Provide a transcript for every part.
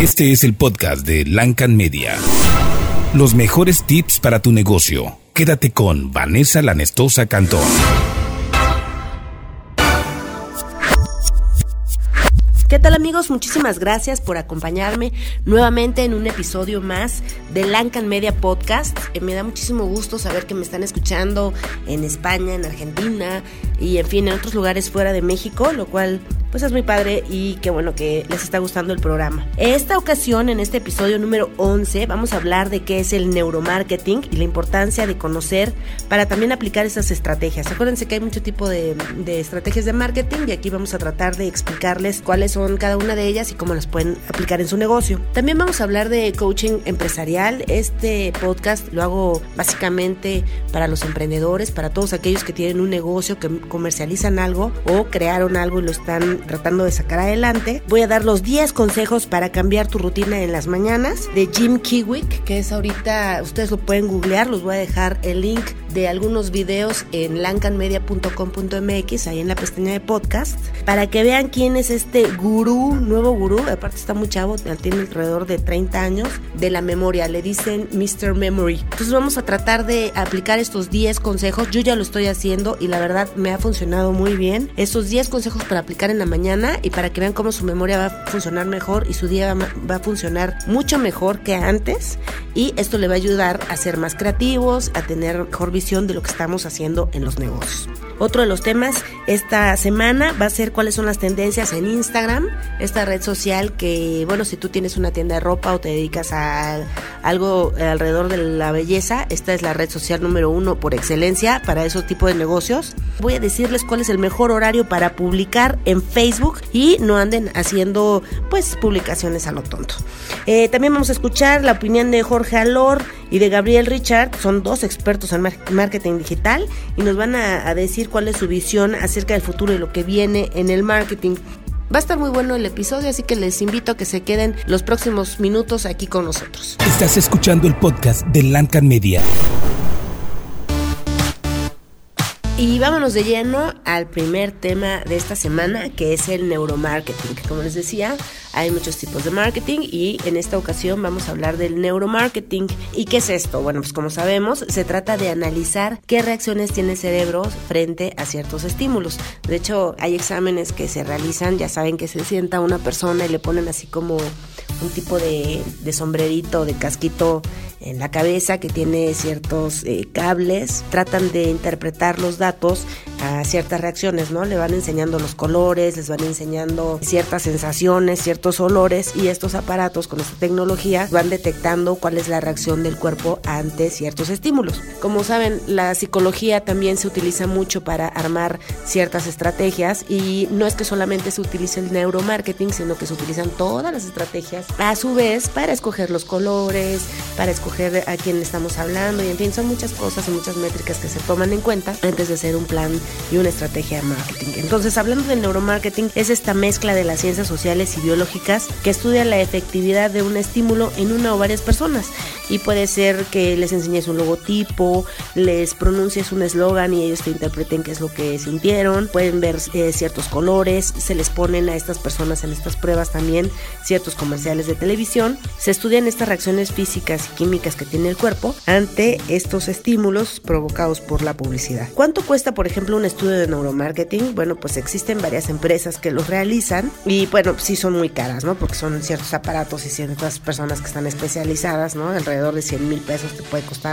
Este es el podcast de Lancan Media. Los mejores tips para tu negocio. Quédate con Vanessa Lanestosa Cantón. ¿Qué tal amigos? Muchísimas gracias por acompañarme nuevamente en un episodio más de Lancan Media Podcast. Eh, me da muchísimo gusto saber que me están escuchando en España, en Argentina y en fin, en otros lugares fuera de México, lo cual pues es muy padre y qué bueno que les está gustando el programa. Esta ocasión, en este episodio número 11, vamos a hablar de qué es el neuromarketing y la importancia de conocer para también aplicar esas estrategias. Acuérdense que hay mucho tipo de, de estrategias de marketing y aquí vamos a tratar de explicarles cuáles son cada una de ellas y cómo las pueden aplicar en su negocio. También vamos a hablar de coaching empresarial. Este podcast lo hago básicamente para los emprendedores, para todos aquellos que tienen un negocio, que comercializan algo o crearon algo y lo están tratando de sacar adelante. Voy a dar los 10 consejos para cambiar tu rutina en las mañanas de Jim Kiwick, que es ahorita, ustedes lo pueden googlear, los voy a dejar el link de algunos videos en lancanmedia.com.mx, ahí en la pestaña de podcast, para que vean quién es este gurú, nuevo gurú, aparte está muy chavo, tiene alrededor de 30 años, de la memoria, le dicen Mr. Memory. Entonces vamos a tratar de aplicar estos 10 consejos, yo ya lo estoy haciendo y la verdad me ha funcionado muy bien. Estos 10 consejos para aplicar en la mañana y para que vean cómo su memoria va a funcionar mejor y su día va a funcionar mucho mejor que antes y esto le va a ayudar a ser más creativos, a tener mejor visión de lo que estamos haciendo en los negocios. Otro de los temas esta semana va a ser cuáles son las tendencias en Instagram, esta red social que, bueno, si tú tienes una tienda de ropa o te dedicas a algo alrededor de la belleza, esta es la red social número uno por excelencia para esos tipos de negocios. Voy a decirles cuál es el mejor horario para publicar en Facebook y no anden haciendo pues publicaciones a lo tonto. Eh, también vamos a escuchar la opinión de Jorge Alor y de Gabriel Richard, son dos expertos en marketing digital y nos van a, a decir cuál es su visión acerca del futuro y lo que viene en el marketing. Va a estar muy bueno el episodio, así que les invito a que se queden los próximos minutos aquí con nosotros. Estás escuchando el podcast de Lancan Media. Y vámonos de lleno al primer tema de esta semana, que es el neuromarketing. Como les decía, hay muchos tipos de marketing y en esta ocasión vamos a hablar del neuromarketing. ¿Y qué es esto? Bueno, pues como sabemos, se trata de analizar qué reacciones tiene el cerebro frente a ciertos estímulos. De hecho, hay exámenes que se realizan, ya saben que se sienta una persona y le ponen así como un tipo de, de sombrerito, de casquito en la cabeza que tiene ciertos eh, cables, tratan de interpretar los datos a ciertas reacciones, ¿no? Le van enseñando los colores, les van enseñando ciertas sensaciones, ciertos olores y estos aparatos con esta tecnología van detectando cuál es la reacción del cuerpo ante ciertos estímulos. Como saben, la psicología también se utiliza mucho para armar ciertas estrategias y no es que solamente se utilice el neuromarketing, sino que se utilizan todas las estrategias a su vez para escoger los colores, para escoger a quién estamos hablando y en fin, son muchas cosas y muchas métricas que se toman en cuenta antes de hacer un plan y una estrategia de marketing. Entonces, hablando del neuromarketing, es esta mezcla de las ciencias sociales y biológicas que estudia la efectividad de un estímulo en una o varias personas y puede ser que les enseñes un logotipo, les pronuncies un eslogan y ellos te interpreten qué es lo que sintieron, pueden ver eh, ciertos colores, se les ponen a estas personas en estas pruebas también ciertos comerciales de televisión, se estudian estas reacciones físicas y químicas que tiene el cuerpo ante estos estímulos provocados por la publicidad. ¿Cuánto cuesta, por ejemplo, un estudio de neuromarketing? Bueno, pues existen varias empresas que los realizan y bueno, sí son muy caras, ¿no? Porque son ciertos aparatos y ciertas personas que están especializadas, ¿no? Alrededor de 100 mil pesos te puede costar,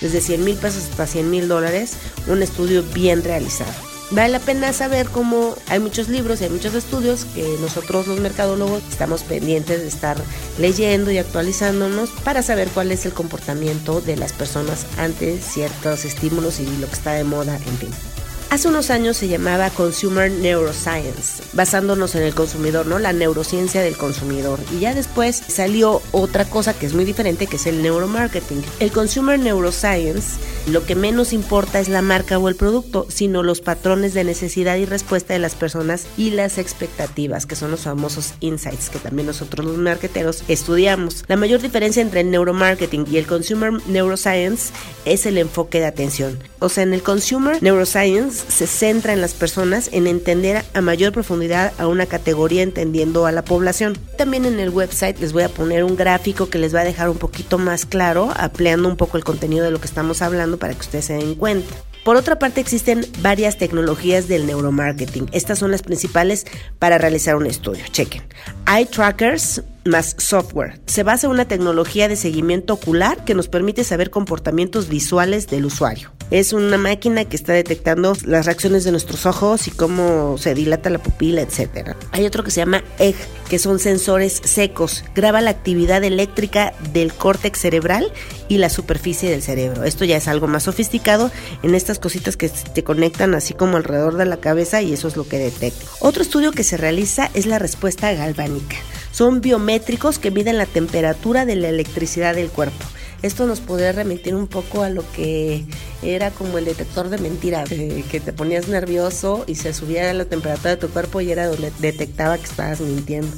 desde 100 mil pesos hasta 100 mil dólares, un estudio bien realizado. Vale la pena saber cómo hay muchos libros y hay muchos estudios que nosotros los mercadólogos estamos pendientes de estar leyendo y actualizándonos para saber cuál es el comportamiento de las personas ante ciertos estímulos y lo que está de moda, en fin. Hace unos años se llamaba Consumer Neuroscience, basándonos en el consumidor, ¿no? La neurociencia del consumidor. Y ya después salió otra cosa que es muy diferente, que es el neuromarketing. El Consumer Neuroscience, lo que menos importa es la marca o el producto, sino los patrones de necesidad y respuesta de las personas y las expectativas, que son los famosos insights que también nosotros los marketeros estudiamos. La mayor diferencia entre el neuromarketing y el Consumer Neuroscience es el enfoque de atención. O sea, en el Consumer Neuroscience se centra en las personas en entender a mayor profundidad a una categoría entendiendo a la población. También en el website les voy a poner un gráfico que les va a dejar un poquito más claro, ampliando un poco el contenido de lo que estamos hablando para que ustedes se den cuenta. Por otra parte, existen varias tecnologías del neuromarketing. Estas son las principales para realizar un estudio. Chequen. Eye trackers más software. Se basa en una tecnología de seguimiento ocular que nos permite saber comportamientos visuales del usuario. Es una máquina que está detectando las reacciones de nuestros ojos y cómo se dilata la pupila, etc. Hay otro que se llama EG, que son sensores secos. Graba la actividad eléctrica del córtex cerebral y la superficie del cerebro. Esto ya es algo más sofisticado en estas cositas que te conectan así como alrededor de la cabeza y eso es lo que detecta. Otro estudio que se realiza es la respuesta galvánica. Son biométricos que miden la temperatura de la electricidad del cuerpo. Esto nos puede remitir un poco a lo que era como el detector de mentiras, eh, que te ponías nervioso y se subía la temperatura de tu cuerpo y era donde detectaba que estabas mintiendo.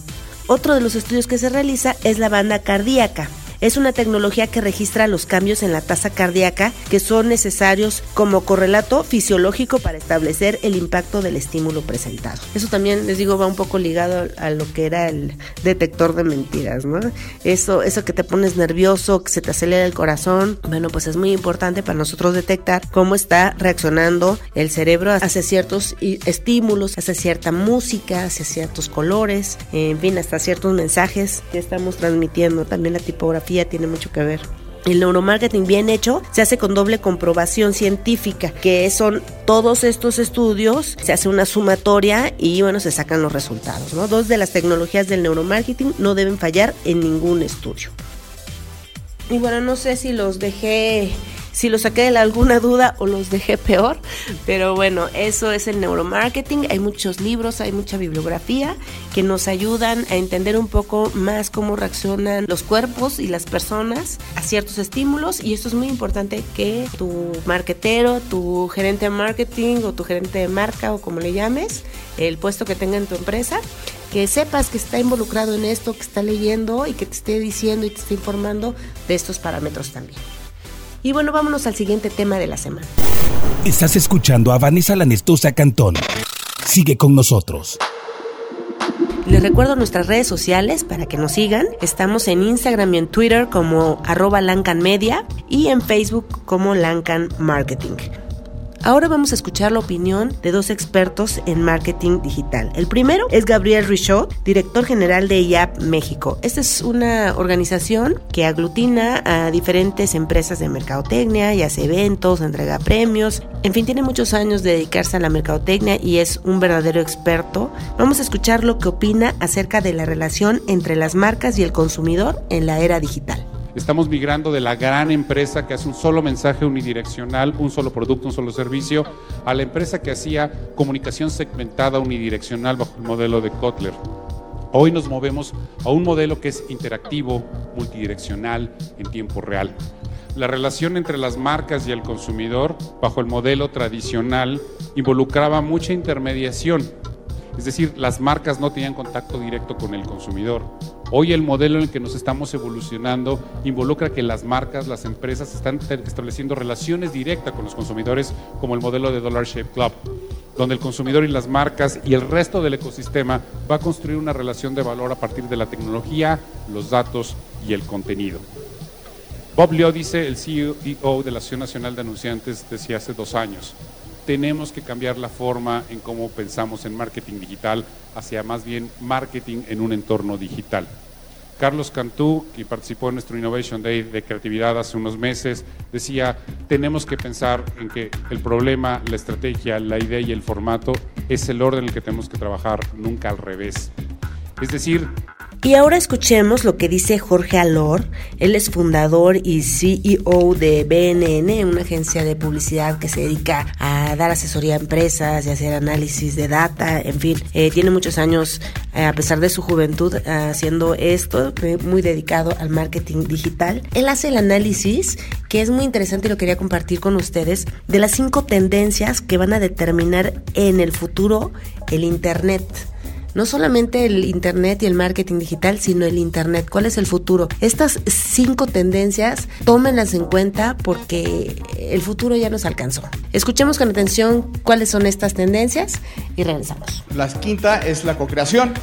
Otro de los estudios que se realiza es la banda cardíaca. Es una tecnología que registra los cambios en la tasa cardíaca que son necesarios como correlato fisiológico para establecer el impacto del estímulo presentado. Eso también, les digo, va un poco ligado a lo que era el detector de mentiras, ¿no? Eso, eso que te pones nervioso, que se te acelera el corazón, bueno, pues es muy importante para nosotros detectar cómo está reaccionando el cerebro hacia ciertos estímulos, hacia cierta música, hacia ciertos colores, en fin, hasta ciertos mensajes que estamos transmitiendo. También la tipografía tiene mucho que ver. El neuromarketing bien hecho se hace con doble comprobación científica, que son todos estos estudios, se hace una sumatoria y bueno, se sacan los resultados. ¿no? Dos de las tecnologías del neuromarketing no deben fallar en ningún estudio. Y bueno, no sé si los dejé si los saqué de alguna duda o los dejé peor, pero bueno, eso es el neuromarketing. Hay muchos libros, hay mucha bibliografía que nos ayudan a entender un poco más cómo reaccionan los cuerpos y las personas a ciertos estímulos y esto es muy importante que tu marketero, tu gerente de marketing o tu gerente de marca o como le llames, el puesto que tenga en tu empresa, que sepas que está involucrado en esto, que está leyendo y que te esté diciendo y te esté informando de estos parámetros también. Y bueno, vámonos al siguiente tema de la semana. Estás escuchando a Vanessa Lanestosa Cantón. Sigue con nosotros. Les recuerdo nuestras redes sociales para que nos sigan. Estamos en Instagram y en Twitter como arroba Lancan Media y en Facebook como Lancan Marketing. Ahora vamos a escuchar la opinión de dos expertos en marketing digital. El primero es Gabriel Richaud, director general de IAP México. Esta es una organización que aglutina a diferentes empresas de mercadotecnia y hace eventos, entrega premios. En fin, tiene muchos años de dedicarse a la mercadotecnia y es un verdadero experto. Vamos a escuchar lo que opina acerca de la relación entre las marcas y el consumidor en la era digital. Estamos migrando de la gran empresa que hace un solo mensaje unidireccional, un solo producto, un solo servicio, a la empresa que hacía comunicación segmentada unidireccional bajo el modelo de Kotler. Hoy nos movemos a un modelo que es interactivo, multidireccional, en tiempo real. La relación entre las marcas y el consumidor, bajo el modelo tradicional, involucraba mucha intermediación. Es decir, las marcas no tenían contacto directo con el consumidor. Hoy el modelo en el que nos estamos evolucionando involucra que las marcas, las empresas están estableciendo relaciones directas con los consumidores como el modelo de Dollar Shave Club, donde el consumidor y las marcas y el resto del ecosistema va a construir una relación de valor a partir de la tecnología, los datos y el contenido. Bob Leo dice, el CEO de la Asociación Nacional de Anunciantes, decía hace dos años, tenemos que cambiar la forma en cómo pensamos en marketing digital hacia más bien marketing en un entorno digital. Carlos Cantú, que participó en nuestro Innovation Day de creatividad hace unos meses, decía, tenemos que pensar en que el problema, la estrategia, la idea y el formato es el orden en el que tenemos que trabajar, nunca al revés. Es decir, y ahora escuchemos lo que dice Jorge Alor. Él es fundador y CEO de BNN, una agencia de publicidad que se dedica a dar asesoría a empresas y hacer análisis de data. En fin, eh, tiene muchos años, eh, a pesar de su juventud, haciendo esto, muy dedicado al marketing digital. Él hace el análisis, que es muy interesante y lo quería compartir con ustedes, de las cinco tendencias que van a determinar en el futuro el Internet. No solamente el Internet y el marketing digital, sino el Internet. ¿Cuál es el futuro? Estas cinco tendencias, tómenlas en cuenta porque el futuro ya nos alcanzó. Escuchemos con atención cuáles son estas tendencias y regresamos. La quinta es la co-creación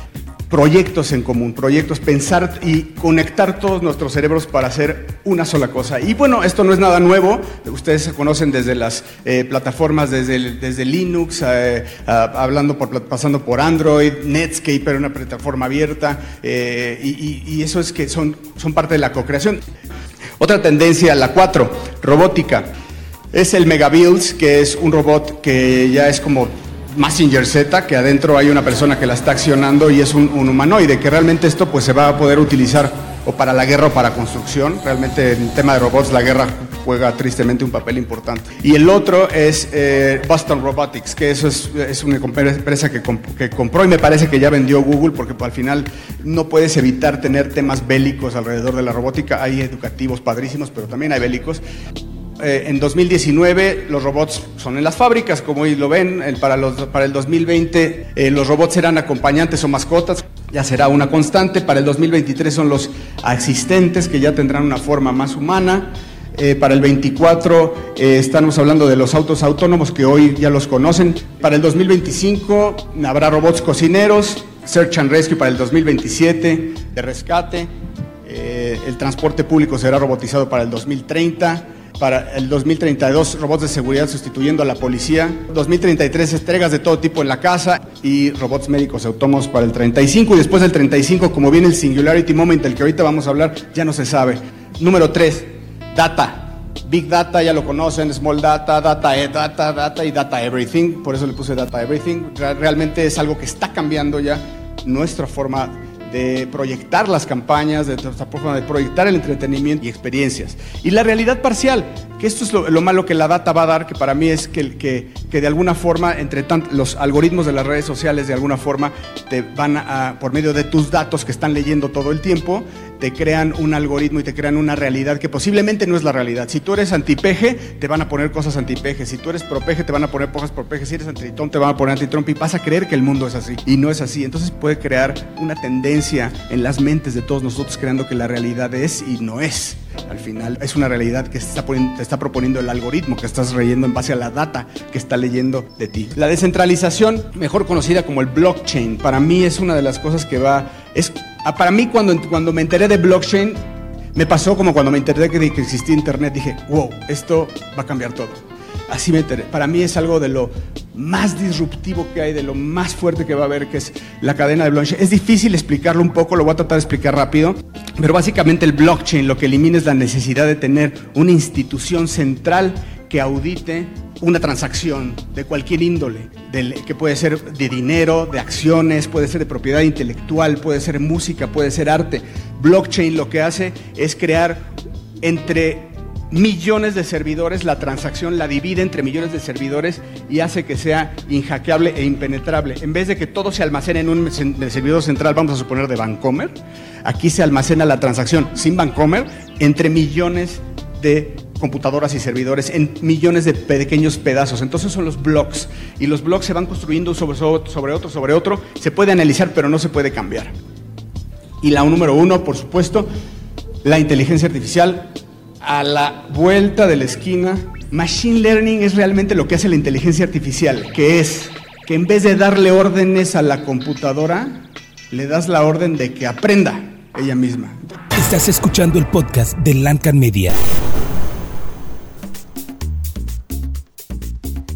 proyectos en común, proyectos, pensar y conectar todos nuestros cerebros para hacer una sola cosa. Y bueno, esto no es nada nuevo, ustedes se conocen desde las eh, plataformas, desde, desde Linux, eh, hablando por, pasando por Android, Netscape era una plataforma abierta, eh, y, eso es que son, son parte de la co-creación. Otra tendencia, la 4, robótica. Es el Megabuilds, que es un robot que ya es como Messenger Z, que adentro hay una persona que la está accionando y es un, humanoide, que realmente esto pues se va a poder utilizar o para la guerra o para construcción. Realmente en tema de robots la guerra juega tristemente un papel importante. Y el otro es eh, Boston Robotics, que eso es, es una empresa que, que, compró y me parece que ya vendió Google porque pues, al final no puedes evitar tener temas bélicos alrededor de la robótica. Hay educativos padrísimos, pero también hay bélicos. Eh, en 2019 los robots son en las fábricas, como hoy lo ven. para, los, para el 2020 eh, los robots serán acompañantes o mascotas, ya será una constante. Para el 2023 son los asistentes que ya tendrán una forma más humana. Eh, para el 24 estamos hablando de los autos autónomos que hoy ya los conocen. Para el 2025 habrá robots cocineros, Search and Rescue para el 2027 de rescate. el transporte público será robotizado para el 2030 para el 2032 robots de seguridad sustituyendo a la policía, 2033 entregas de todo tipo en la casa y robots médicos autónomos para el 35 y después del 35 como viene el Singularity Moment del que ahorita vamos a hablar ya no se sabe. Número 3, data. Big Data ya lo conocen, Small Data, Data, e, Data, Data y Data Everything, por eso le puse Data Everything. Realmente es algo que está cambiando ya nuestra forma de proyectar las campañas, de, de proyectar el entretenimiento y experiencias. Y la realidad parcial, que esto es lo, malo que la data va a dar, que para mí es que, que, que de alguna forma, entre los algoritmos de las redes sociales, de alguna forma, te van a, por medio de tus datos que están leyendo todo el tiempo, te crean un algoritmo y te crean una realidad que posiblemente no es la realidad. Si tú eres antipeje, te van a poner cosas antipeje. Si tú eres propeje, te van a poner cosas propeje. Si eres antitron, te van a poner antitron y vas a creer que el mundo es así. Y no es así. Entonces puede crear una tendencia en las mentes de todos nosotros creando que la realidad es y no es. Al final es una realidad que está, te está proponiendo el algoritmo que estás leyendo en base a la data que está leyendo de ti. La descentralización, mejor conocida como el blockchain, para mí es una de las cosas que va... Es, ah, para mí cuando, cuando me enteré de blockchain, me pasó como cuando me enteré de que existía Internet, dije, wow, esto va a cambiar todo. Así me enteré. Para mí es algo de lo más disruptivo que hay, de lo más fuerte que va a haber, que es la cadena de blockchain. Es difícil explicarlo un poco, lo voy a tratar de explicar rápido, pero básicamente el blockchain lo que elimina es la necesidad de tener una institución central que audite una transacción de cualquier índole, que puede ser de dinero, de acciones, puede ser de propiedad intelectual, puede ser música, puede ser arte. Blockchain lo que hace es crear entre millones de servidores, la transacción la divide entre millones de servidores y hace que sea inhackeable e impenetrable. En vez de que todo se almacene en un servidor central, vamos a suponer de Vancomer, aquí se almacena la transacción sin Vancomer entre millones de computadoras y servidores en millones de pequeños pedazos. Entonces son los blocks y los blocks se van construyendo sobre, sobre otro, sobre otro. Se puede analizar, pero no se puede cambiar. Y la número uno, por supuesto, la inteligencia artificial a la vuelta de la esquina. Machine Learning es realmente lo que hace la inteligencia artificial, que es que en vez de darle órdenes a la computadora, le das la orden de que aprenda ella misma. Estás escuchando el podcast de Lancan Media.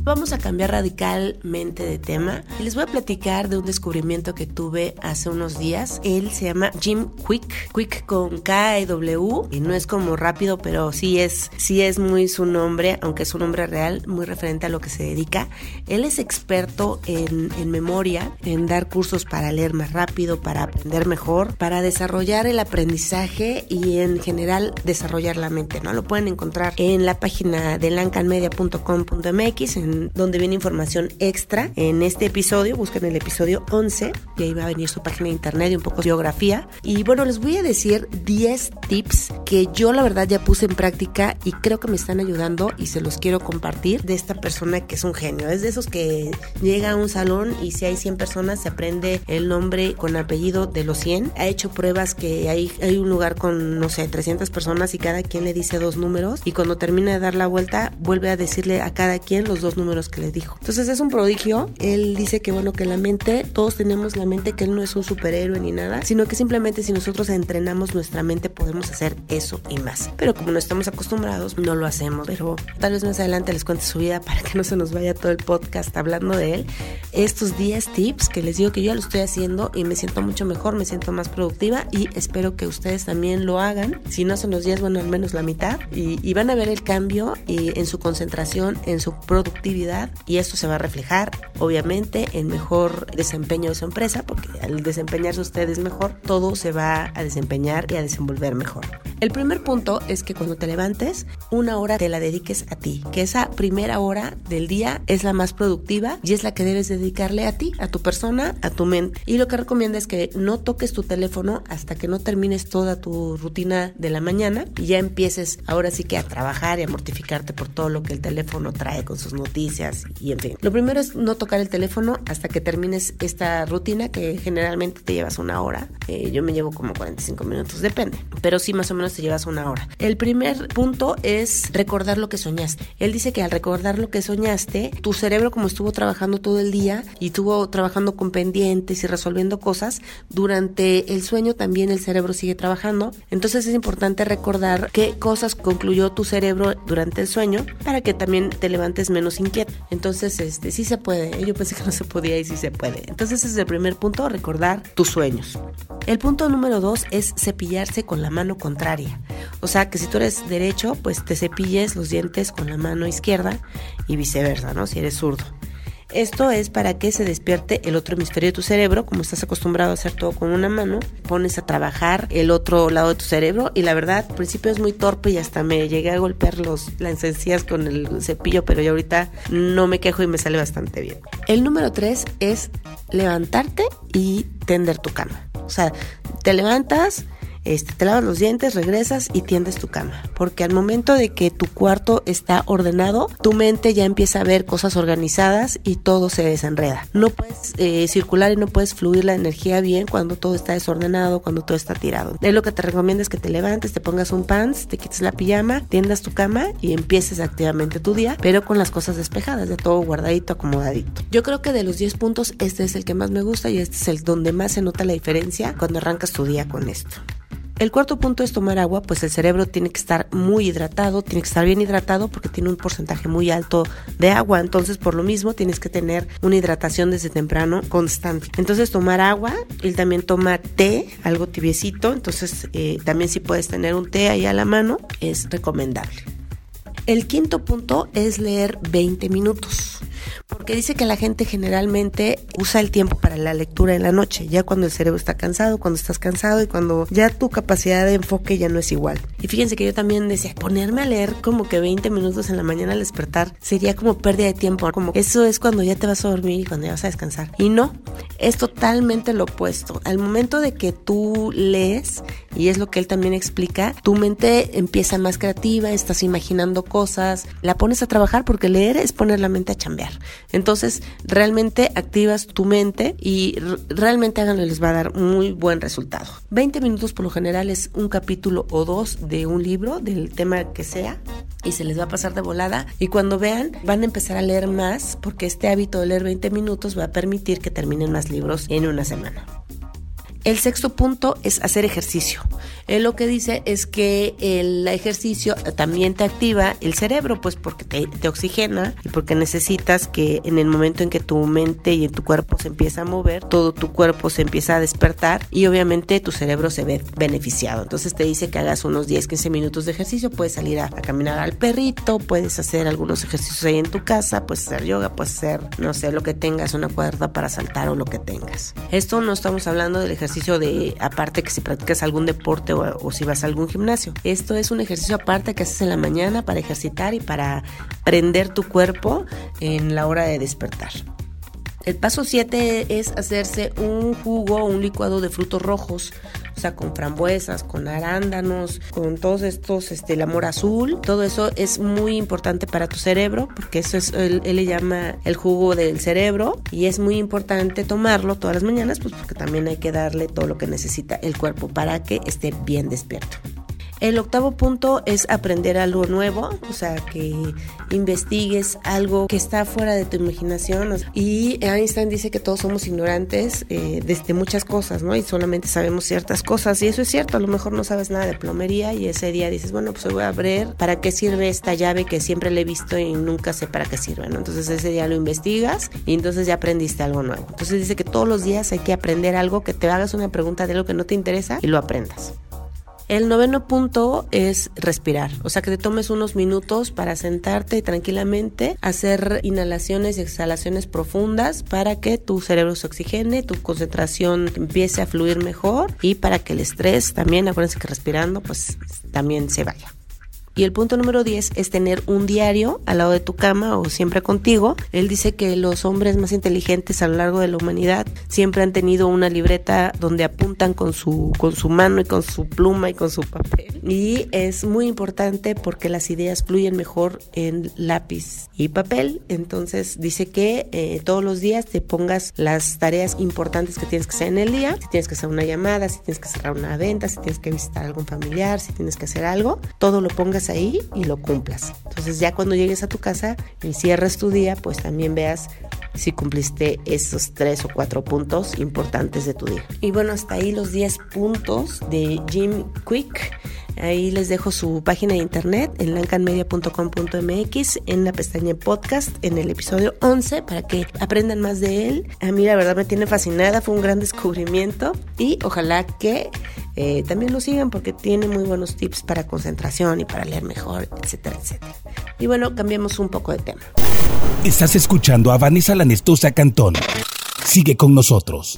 Vamos a cambiar radicalmente de tema y les voy a platicar de un descubrimiento que tuve hace unos días. Él se llama Jim Quick, Quick con K y W y no es como rápido, pero sí es, sí es muy su nombre, aunque es un nombre real, muy referente a lo que se dedica. Él es experto en, memoria, en dar cursos para leer más rápido, para aprender mejor, para desarrollar el aprendizaje y en general desarrollar la mente, ¿no? Lo pueden encontrar en la página de lancanmedia.com.mx donde viene información extra. En este episodio, busquen el episodio 11 y ahí va a venir su página de internet y un poco de biografía. Y bueno, les voy a decir 10 tips que yo la verdad ya puse en práctica y creo que me están ayudando y se los quiero compartir de esta persona que es un genio. Es de esos que llega a un salón y si hay 100 personas se aprende el nombre con apellido de los 100. Ha hecho pruebas que hay, hay un lugar con, no sé, 300 personas y cada quien le dice dos números y cuando termina de dar la vuelta vuelve a decirle a cada quien los dos números que le dijo. Entonces es un prodigio. Él dice que bueno, que la mente, todos tenemos la mente, que él no es un superhéroe ni nada, sino que simplemente si nosotros entrenamos nuestra mente podemos hacer eso y más. Pero como no estamos acostumbrados, no lo hacemos. Pero tal vez más adelante les cuente su vida para que no se nos vaya todo el podcast hablando de él. Estos 10 tips que les digo que yo ya lo estoy haciendo y me siento mucho mejor, me siento más productiva y espero que ustedes también lo hagan. Si no son los 10, bueno, al menos la mitad. Y, y van a ver el cambio y en su concentración, en su productividad y esto se va a reflejar obviamente en mejor desempeño de su empresa porque al desempeñarse ustedes mejor, todo se va a desempeñar y a desenvolver mejor. El primer punto es que cuando te levantes, una hora te la dediques a ti, que esa primera hora del día es la más productiva y es la que debes dedicarle a ti, a tu persona, a tu mente. Y lo que recomienda es que no toques tu teléfono hasta que no termines toda tu rutina de la mañana y ya empieces ahora sí que a trabajar y a mortificarte por todo lo que el teléfono trae con sus noticias y en fin. Lo primero es no tocar el teléfono hasta que termines esta rutina que generalmente te llevas una hora. Eh, yo me llevo como 45 minutos, depende, pero sí más o menos te llevas una hora. El primer punto es recordar lo que soñaste. Él dice que al recordar lo que soñaste, tu cerebro como estuvo trabajando todo el día y estuvo trabajando con pendientes y resolviendo cosas, durante el sueño también el cerebro sigue trabajando. Entonces es importante recordar qué cosas concluyó tu cerebro durante el sueño para que también te levantes menos Entonces, este, sí se puede. Yo pensé que no se podía y sí se puede. Entonces ese es el primer punto, recordar tus sueños. El punto número dos es cepillarse con la mano contraria. O sea, que si tú eres derecho, pues te cepilles los dientes con la mano izquierda y viceversa, ¿no? Si eres zurdo. Esto es para que se despierte el otro hemisferio de tu cerebro, como estás acostumbrado a hacer todo con una mano, pones a trabajar el otro lado de tu cerebro y la verdad, al principio es muy torpe y hasta me llegué a golpear los, las encías con el cepillo, pero ya ahorita no me quejo y me sale bastante bien. El número tres es levantarte y tender tu cama. O sea, te levantas, este, te lavas los dientes, regresas y tiendes tu cama. Porque al momento de que tu cuarto está ordenado, tu mente ya empieza a ver cosas organizadas y todo se desenreda. No puedes eh, circular y no puedes fluir la energía bien cuando todo está desordenado, cuando todo está tirado. Es lo que te recomiendo es que te levantes, te pongas un pants, te quites la pijama, tiendas tu cama y empieces activamente tu día, pero con las cosas despejadas, de todo guardadito, acomodadito. Yo creo que de los 10 puntos, este es el que más me gusta y este es el donde más se nota la diferencia cuando arrancas tu día con esto. El cuarto punto es tomar agua, pues el cerebro tiene que estar muy hidratado, tiene que estar bien hidratado porque tiene un porcentaje muy alto de agua, entonces por lo mismo tienes que tener una hidratación desde temprano constante. Entonces tomar agua, él también toma té, algo tibiecito, entonces eh, también si puedes tener un té ahí a la mano, es recomendable. El quinto punto es leer 20 minutos porque dice que la gente generalmente usa el tiempo para la lectura en la noche, ya cuando el cerebro está cansado, cuando estás cansado y cuando ya tu capacidad de enfoque ya no es igual. Y fíjense que yo también decía, ponerme a leer como que 20 minutos en la mañana al despertar sería como pérdida de tiempo, como eso es cuando ya te vas a dormir y cuando ya vas a descansar. Y no, es totalmente lo opuesto. Al momento de que tú lees, y es lo que él también explica, tu mente empieza más creativa, estás imaginando cosas, la pones a trabajar porque leer es poner la mente a chambear. Entonces, realmente activas tu mente y realmente háganlo, les va a dar muy buen resultado. 20 minutos por lo general es un capítulo o dos de un libro, del tema que sea, y se les va a pasar de volada. Y cuando vean, van a empezar a leer más, porque este hábito de leer 20 minutos va a permitir que terminen más libros en una semana. El sexto punto es hacer ejercicio. Él lo que dice es que el ejercicio también te activa el cerebro, pues porque te, oxigena y porque necesitas que en el momento en que tu mente y en tu cuerpo se empieza a mover, todo tu cuerpo se empieza a despertar y obviamente tu cerebro se ve beneficiado. Entonces te dice que hagas unos 10, 15 minutos de ejercicio, puedes salir a, a caminar al perrito, puedes hacer algunos ejercicios ahí en tu casa, puedes hacer yoga, puedes hacer, no sé, lo que tengas, una cuerda para saltar o lo que tengas. Esto no estamos hablando del ejercicio ejercicio de aparte que si practicas algún deporte o, o si vas a algún gimnasio. Esto es un ejercicio aparte que haces en la mañana para ejercitar y para prender tu cuerpo en la hora de despertar. El paso 7 es hacerse un jugo o un licuado de frutos rojos, o sea, con frambuesas, con arándanos, con todos estos, este, el amor azul. Todo eso es muy importante para tu cerebro, porque eso es, él, él le llama el jugo del cerebro, y es muy importante tomarlo todas las mañanas, pues porque también hay que darle todo lo que necesita el cuerpo para que esté bien despierto. El octavo punto es aprender algo nuevo, o sea, que investigues algo que está fuera de tu imaginación. Y Einstein dice que todos somos ignorantes eh, desde muchas cosas, ¿no? Y solamente sabemos ciertas cosas. Y eso es cierto, a lo mejor no sabes nada de plomería y ese día dices, bueno, pues voy a ver para qué sirve esta llave que siempre le he visto y nunca sé para qué sirve, ¿no? Entonces ese día lo investigas y entonces ya aprendiste algo nuevo. Entonces dice que todos los días hay que aprender algo, que te hagas una pregunta de algo que no te interesa y lo aprendas. El noveno punto es respirar, o sea que te tomes unos minutos para sentarte tranquilamente hacer inhalaciones y exhalaciones profundas para que tu cerebro se oxigene, tu concentración empiece a fluir mejor y para que el estrés también, acuérdense que respirando pues también se vaya. Y el punto número 10 es tener un diario al lado de tu cama o siempre contigo. Él dice que los hombres más inteligentes a lo largo de la humanidad siempre han tenido una libreta donde apuntan con su, con su mano y con su pluma y con su papel. Y es muy importante porque las ideas fluyen mejor en lápiz y papel. Entonces dice que eh, todos los días te pongas las tareas importantes que tienes que hacer en el día. Si tienes que hacer una llamada, si tienes que cerrar una venta, si tienes que visitar a algún familiar, si tienes que hacer algo, todo lo pongas ahí y lo cumplas. Entonces ya cuando llegues a tu casa y cierres tu día, pues también veas si cumpliste esos tres o cuatro puntos importantes de tu día. Y bueno, hasta ahí los 10 puntos de Jim Quick. Ahí les dejo su página de internet en lancanmedia.com.mx en la pestaña podcast en el episodio 11 para que aprendan más de él. A mí la verdad me tiene fascinada, fue un gran descubrimiento y ojalá que eh, también lo sigan porque tiene muy buenos tips para concentración y para leer mejor, etcétera, etcétera. Y bueno, cambiemos un poco de tema. Estás escuchando a Vanessa Lanestosa Cantón. Sigue con nosotros.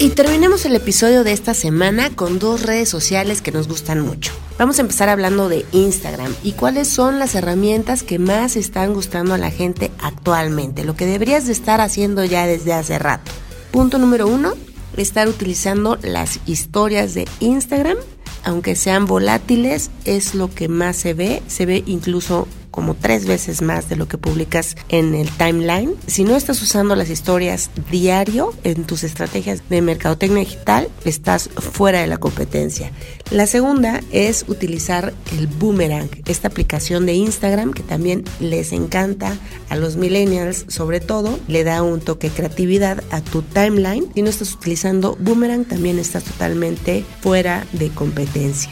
Y terminemos el episodio de esta semana con dos redes sociales que nos gustan mucho. Vamos a empezar hablando de Instagram y cuáles son las herramientas que más están gustando a la gente actualmente, lo que deberías de estar haciendo ya desde hace rato. Punto número uno, estar utilizando las historias de Instagram, aunque sean volátiles, es lo que más se ve, se ve incluso como tres veces más de lo que publicas en el timeline. Si no estás usando las historias diario en tus estrategias de mercadotecnia digital, estás fuera de la competencia. La segunda es utilizar el Boomerang, esta aplicación de Instagram que también les encanta a los millennials, sobre todo, le da un toque de creatividad a tu timeline. Si no estás utilizando Boomerang, también estás totalmente fuera de competencia.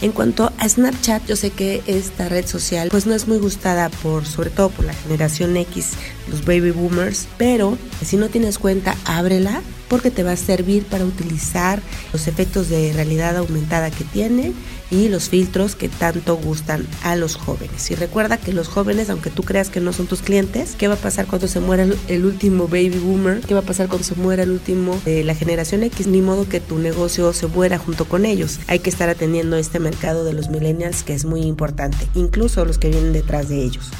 En cuanto a Snapchat, yo sé que esta red social pues no es muy gustada por sobre todo por la generación X, los baby boomers, pero si no tienes cuenta, ábrela porque te va a servir para utilizar los efectos de realidad aumentada que tiene y los filtros que tanto gustan a los jóvenes. Y recuerda que los jóvenes, aunque tú creas que no son tus clientes, ¿qué va a pasar cuando se muera el, último baby boomer? ¿Qué va a pasar cuando se muera el último de la generación X? Ni modo que tu negocio se muera junto con ellos. Hay que estar atendiendo este mercado de los millennials que es muy importante, incluso los que vienen detrás de ellos.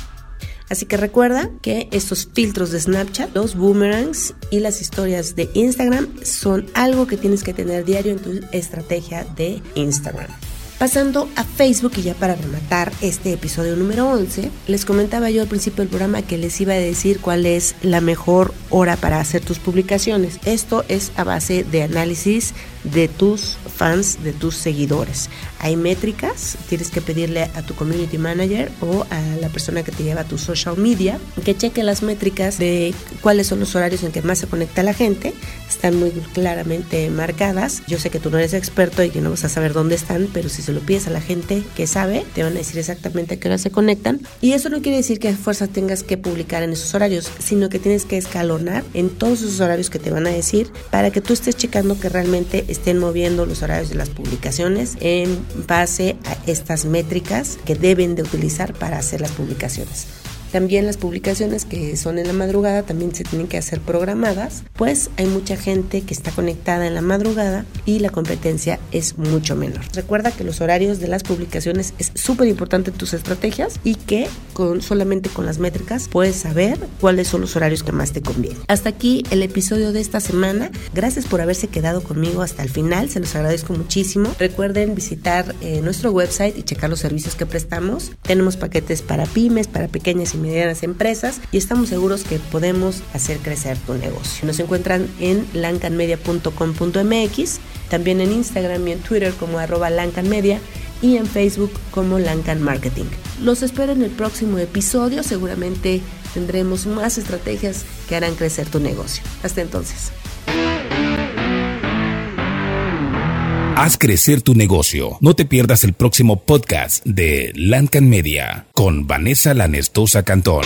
Así que recuerda que estos filtros de Snapchat, los boomerangs y las historias de Instagram son algo que tienes que tener diario en tu estrategia de Instagram. Pasando a Facebook y ya para rematar este episodio número 11, les comentaba yo al principio del programa que les iba a decir cuál es la mejor hora para hacer tus publicaciones. Esto es a base de análisis de tus fans, de tus seguidores. Hay métricas, tienes que pedirle a tu community manager o a la persona que te lleva tu social media que cheque las métricas de cuáles son los horarios en que más se conecta la gente. Están muy claramente marcadas. Yo sé que tú no eres experto y que no vas a saber dónde están, pero si se lo pides a la gente que sabe, te van a decir exactamente a qué hora se conectan. Y eso no quiere decir que a fuerza tengas que publicar en esos horarios, sino que tienes que escalonar en todos esos horarios que te van a decir para que tú estés checando que realmente estén moviendo los horarios de las publicaciones en base a estas métricas que deben de utilizar para hacer las publicaciones. También las publicaciones que son en la madrugada también se tienen que hacer programadas, pues hay mucha gente que está conectada en la madrugada y la competencia es mucho menor. Recuerda que los horarios de las publicaciones es súper importante en tus estrategias y que con solamente con las métricas puedes saber cuáles son los horarios que más te convienen. Hasta aquí el episodio de esta semana. Gracias por haberse quedado conmigo hasta el final. Se los agradezco muchísimo. Recuerden visitar eh, nuestro website y checar los servicios que prestamos. Tenemos paquetes para pymes, para pequeñas y medianas empresas y estamos seguros que podemos hacer crecer tu negocio. Nos encuentran en lancanmedia.com.mx, también en Instagram y en Twitter como arroba lancanmedia y en Facebook como Lancan Marketing. Los espero en el próximo episodio, seguramente tendremos más estrategias que harán crecer tu negocio. Hasta entonces. Haz crecer tu negocio. No te pierdas el próximo podcast de Lancan Media con Vanessa Lanestosa Cantón.